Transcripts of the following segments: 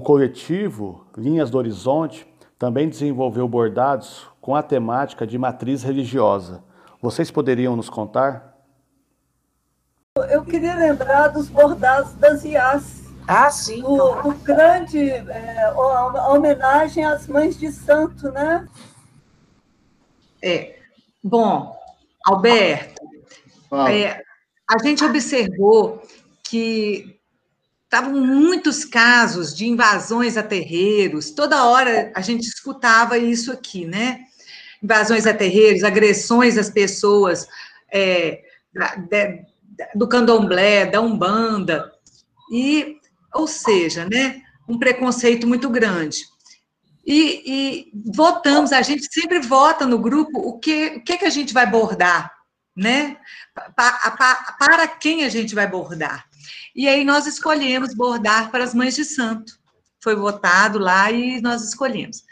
O coletivo Linhas do Horizonte também desenvolveu bordados com a temática de matriz religiosa. Vocês poderiam nos contar? Eu queria lembrar dos bordados das IAS. Ah, sim. O, o grande é, a homenagem às mães de santo, né? É. Bom, Alberto, é, a gente observou que estavam muitos casos de invasões a terreiros, toda hora a gente escutava isso aqui, né? Invasões a terreiros, agressões às pessoas é, da, de, do candomblé, da umbanda, e, ou seja, né, um preconceito muito grande. E, e, votamos, a gente sempre vota no grupo o que, o que, que a gente vai bordar, né? Pa, pa, para quem a gente vai bordar. E aí nós escolhemos bordar para as mães de santo. Foi votado lá e nós escolhemos.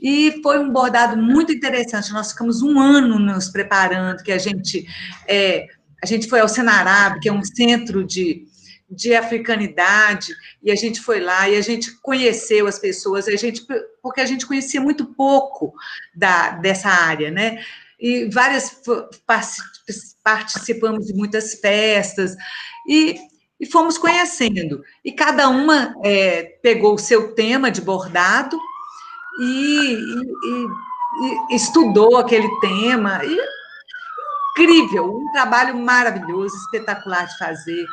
E foi um bordado muito interessante. Nós ficamos um ano nos preparando, que a gente é, a gente foi ao Senarab, que é um centro de, de africanidade, e a gente foi lá e a gente conheceu as pessoas, a gente, porque a gente conhecia muito pouco da, dessa área, né? E várias participamos de muitas festas, e e fomos conhecendo. E cada uma é, pegou o seu tema de bordado e, e, e, estudou aquele tema. E, incrível, um trabalho maravilhoso, espetacular de fazer.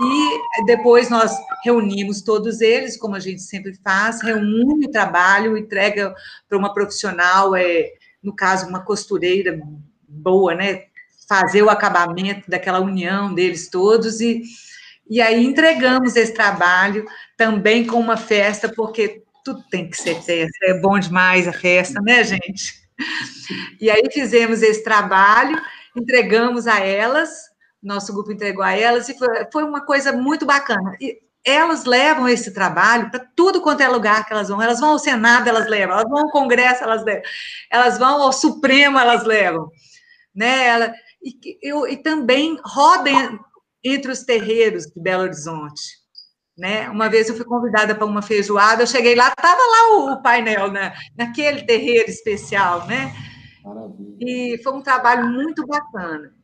E depois nós reunimos todos eles, como a gente sempre faz, reúne o trabalho, entrega para uma profissional, é, no caso, uma costureira boa, né? Fazer o acabamento daquela união deles todos e e aí entregamos esse trabalho também com uma festa, porque tudo tem que ser festa, é bom demais a festa, né, gente? E aí fizemos esse trabalho, entregamos a elas, nosso grupo entregou a elas, e foi, uma coisa muito bacana. E elas levam esse trabalho para tudo quanto é lugar que elas vão. Elas vão ao Senado, elas levam. Elas vão ao Congresso, elas levam. Elas vão ao Supremo, elas levam. Né? Ela, e, eu, e também rodem entre os terreiros de Belo Horizonte. Né? Uma vez eu fui convidada para uma feijoada, eu cheguei lá, estava lá o, o painel, né? naquele terreiro especial, né? Maravilha. E foi um trabalho muito bacana.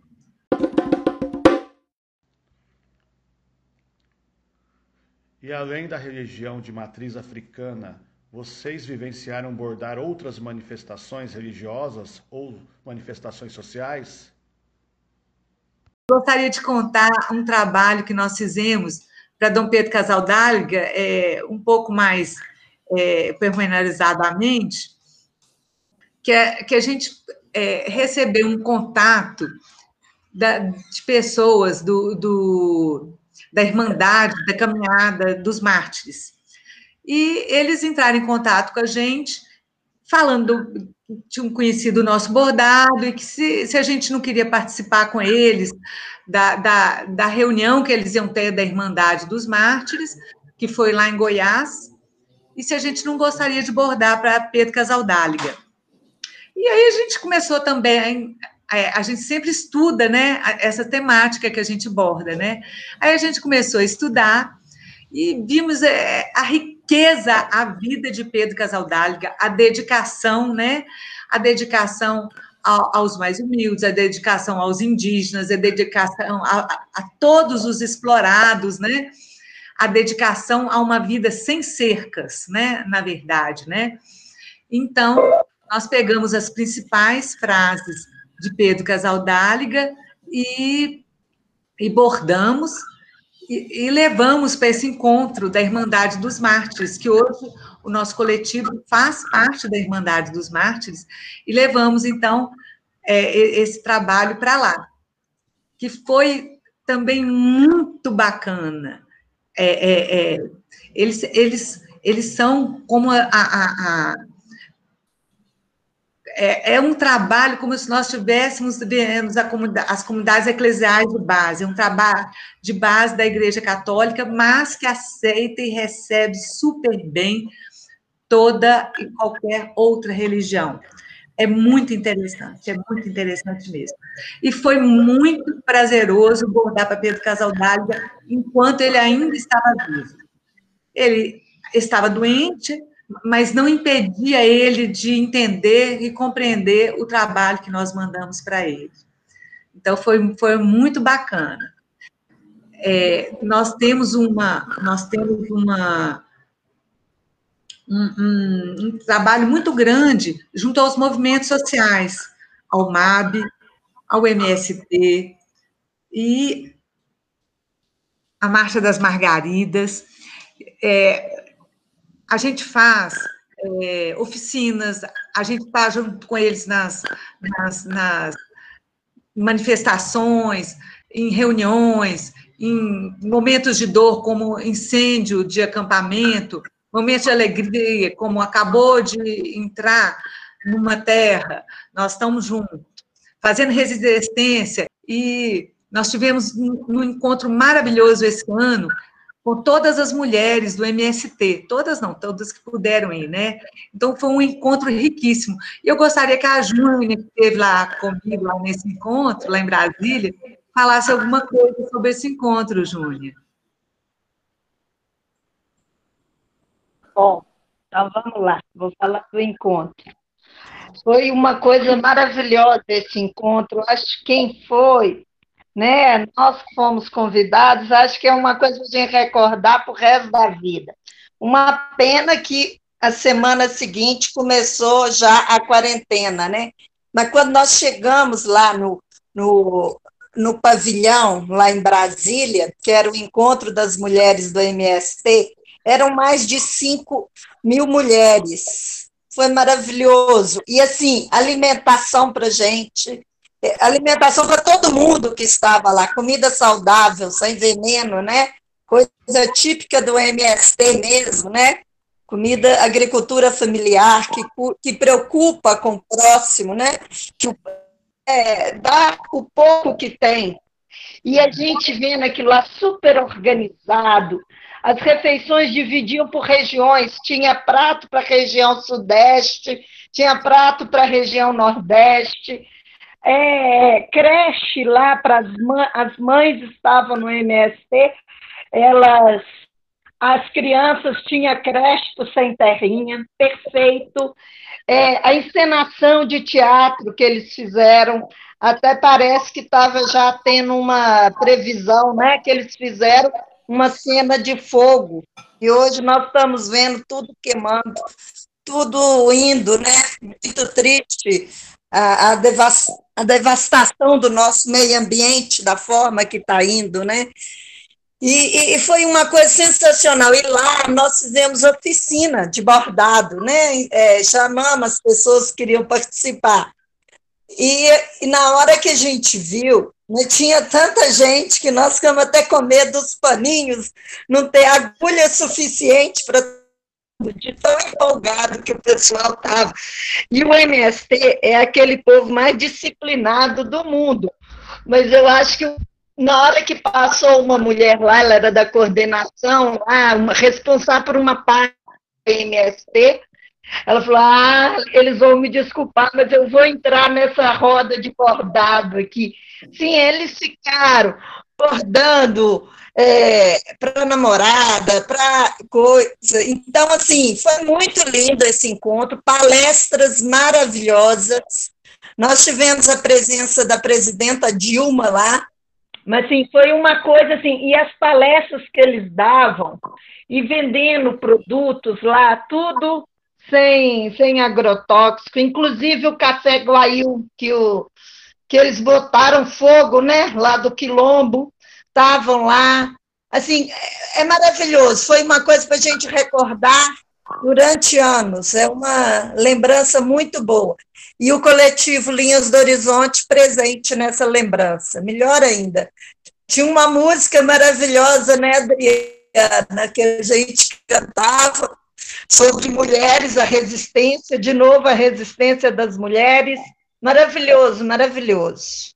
E além da religião de matriz africana, vocês vivenciaram bordar outras manifestações religiosas ou manifestações sociais? Gostaria de contar um trabalho que nós fizemos para Dom Pedro Casaldáliga, é, um pouco mais é, pormenorizadamente, que, é, que a gente é, recebeu um contato da, de pessoas do, do, da Irmandade, da Caminhada dos Mártires. E eles entraram em contato com a gente, falando tinham conhecido o nosso bordado e que se, se a gente não queria participar com eles da, da, da, reunião que eles iam ter da Irmandade dos Mártires, que foi lá em Goiás, e se a gente não gostaria de bordar para Pedro Casaldáliga. E aí a gente começou também, é, a gente sempre estuda, né, essa temática que a gente borda, né? Aí a gente começou a estudar e vimos é, a riqueza riqueza a vida de Pedro Casaldáliga, a dedicação, né? A dedicação aos mais humildes, a dedicação aos indígenas, a dedicação a, a, todos os explorados, né? A dedicação a uma vida sem cercas, né? Na verdade, né? Então, nós pegamos as principais frases de Pedro Casaldáliga e, e bordamos e, e levamos para esse encontro da Irmandade dos Mártires, que hoje o nosso coletivo faz parte da Irmandade dos Mártires, e levamos, então, é, esse trabalho para lá, que foi também muito bacana. É, é, é eles, eles, eles são como a, a, a é, é, um trabalho como se nós tivéssemos comunidade, as comunidades eclesiais de base, é um trabalho de base da Igreja Católica, mas que aceita e recebe super bem toda e qualquer outra religião. É muito interessante, é muito interessante mesmo. E foi muito prazeroso bordar para Pedro Casaldáliga enquanto ele ainda estava vivo. Ele estava doente, mas não impedia ele de entender e compreender o trabalho que nós mandamos para ele. Então foi, foi muito bacana. É, nós temos uma nós temos uma um, um, um, trabalho muito grande junto aos movimentos sociais, ao MAB, ao MST e a Marcha das Margaridas. É, a gente faz é, oficinas, a gente está junto com eles nas, nas, nas manifestações, em reuniões, em momentos de dor, como incêndio de acampamento, momentos de alegria, como acabou de entrar numa terra, nós estamos juntos, fazendo resistência, e nós tivemos um encontro maravilhoso esse ano, com todas as mulheres do MST, todas não, todas que puderam ir, né? Então foi um encontro riquíssimo. E eu gostaria que a Júnia, que esteve lá comigo lá nesse encontro, lá em Brasília, falasse alguma coisa sobre esse encontro, Júnia. Bom, então vamos lá, vou falar do encontro. Foi uma coisa maravilhosa esse encontro. Acho que quem foi né? Nós fomos convidados, acho que é uma coisa gente recordar para o resto da vida. Uma pena que a semana seguinte começou já a quarentena, né? Mas quando nós chegamos lá no, no, no pavilhão, lá em Brasília, que era o encontro das mulheres do MST, eram mais de 5 mil mulheres. Foi maravilhoso. E, assim, alimentação para gente, alimentação para todo mundo que estava lá, comida saudável, sem veneno, né? Coisa típica do MST mesmo, né? Comida, agricultura familiar, que, que preocupa com o próximo, né? Que é, dá o pouco que tem. E a gente vendo aquilo lá super organizado, as refeições dividiam por regiões, tinha prato para a região sudeste, tinha prato para a região nordeste, é, creche lá para as mães, estavam no MST, elas, as crianças tinham creche sem terrinha, perfeito. É, a encenação de teatro que eles fizeram, até parece que estava já tendo uma previsão, né? Que eles fizeram uma cena de fogo. E hoje nós estamos vendo tudo queimando, tudo indo, né? Muito triste a, a, devas, a devastação do nosso meio ambiente, da forma que está indo, né? E, e, foi uma coisa sensacional. E lá nós fizemos oficina de bordado, né? É, chamamos as pessoas que queriam participar. E, e, na hora que a gente viu, né, tinha tanta gente que nós ficamos até com medo dos paninhos, não ter agulha suficiente para de tão empolgado que o pessoal estava. E o MST é aquele povo mais disciplinado do mundo. Mas eu acho que na hora que passou uma mulher lá, ela era da coordenação, lá, uma, responsável por uma parte do MST, ela falou: Ah, eles vão me desculpar, mas eu vou entrar nessa roda de bordado aqui. Sim, eles ficaram bordando é, para namorada, para coisa. Então, assim, foi muito lindo esse encontro, palestras maravilhosas. Nós tivemos a presença da presidenta Dilma lá. Mas, assim, foi uma coisa assim, e as palestras que eles davam, e vendendo produtos lá, tudo sem, sem agrotóxico, inclusive o café Guail, que, o, que eles botaram fogo, né, lá do Quilombo, estavam lá. Assim, é, é maravilhoso. Foi uma coisa para a gente recordar durante anos. É uma lembrança muito boa. E o coletivo Linhas do Horizonte presente nessa lembrança. Melhor ainda. Tinha uma música maravilhosa, né, Adriana, que a gente cantava sobre mulheres, a resistência, de novo a resistência das mulheres. Maravilhoso, maravilhoso.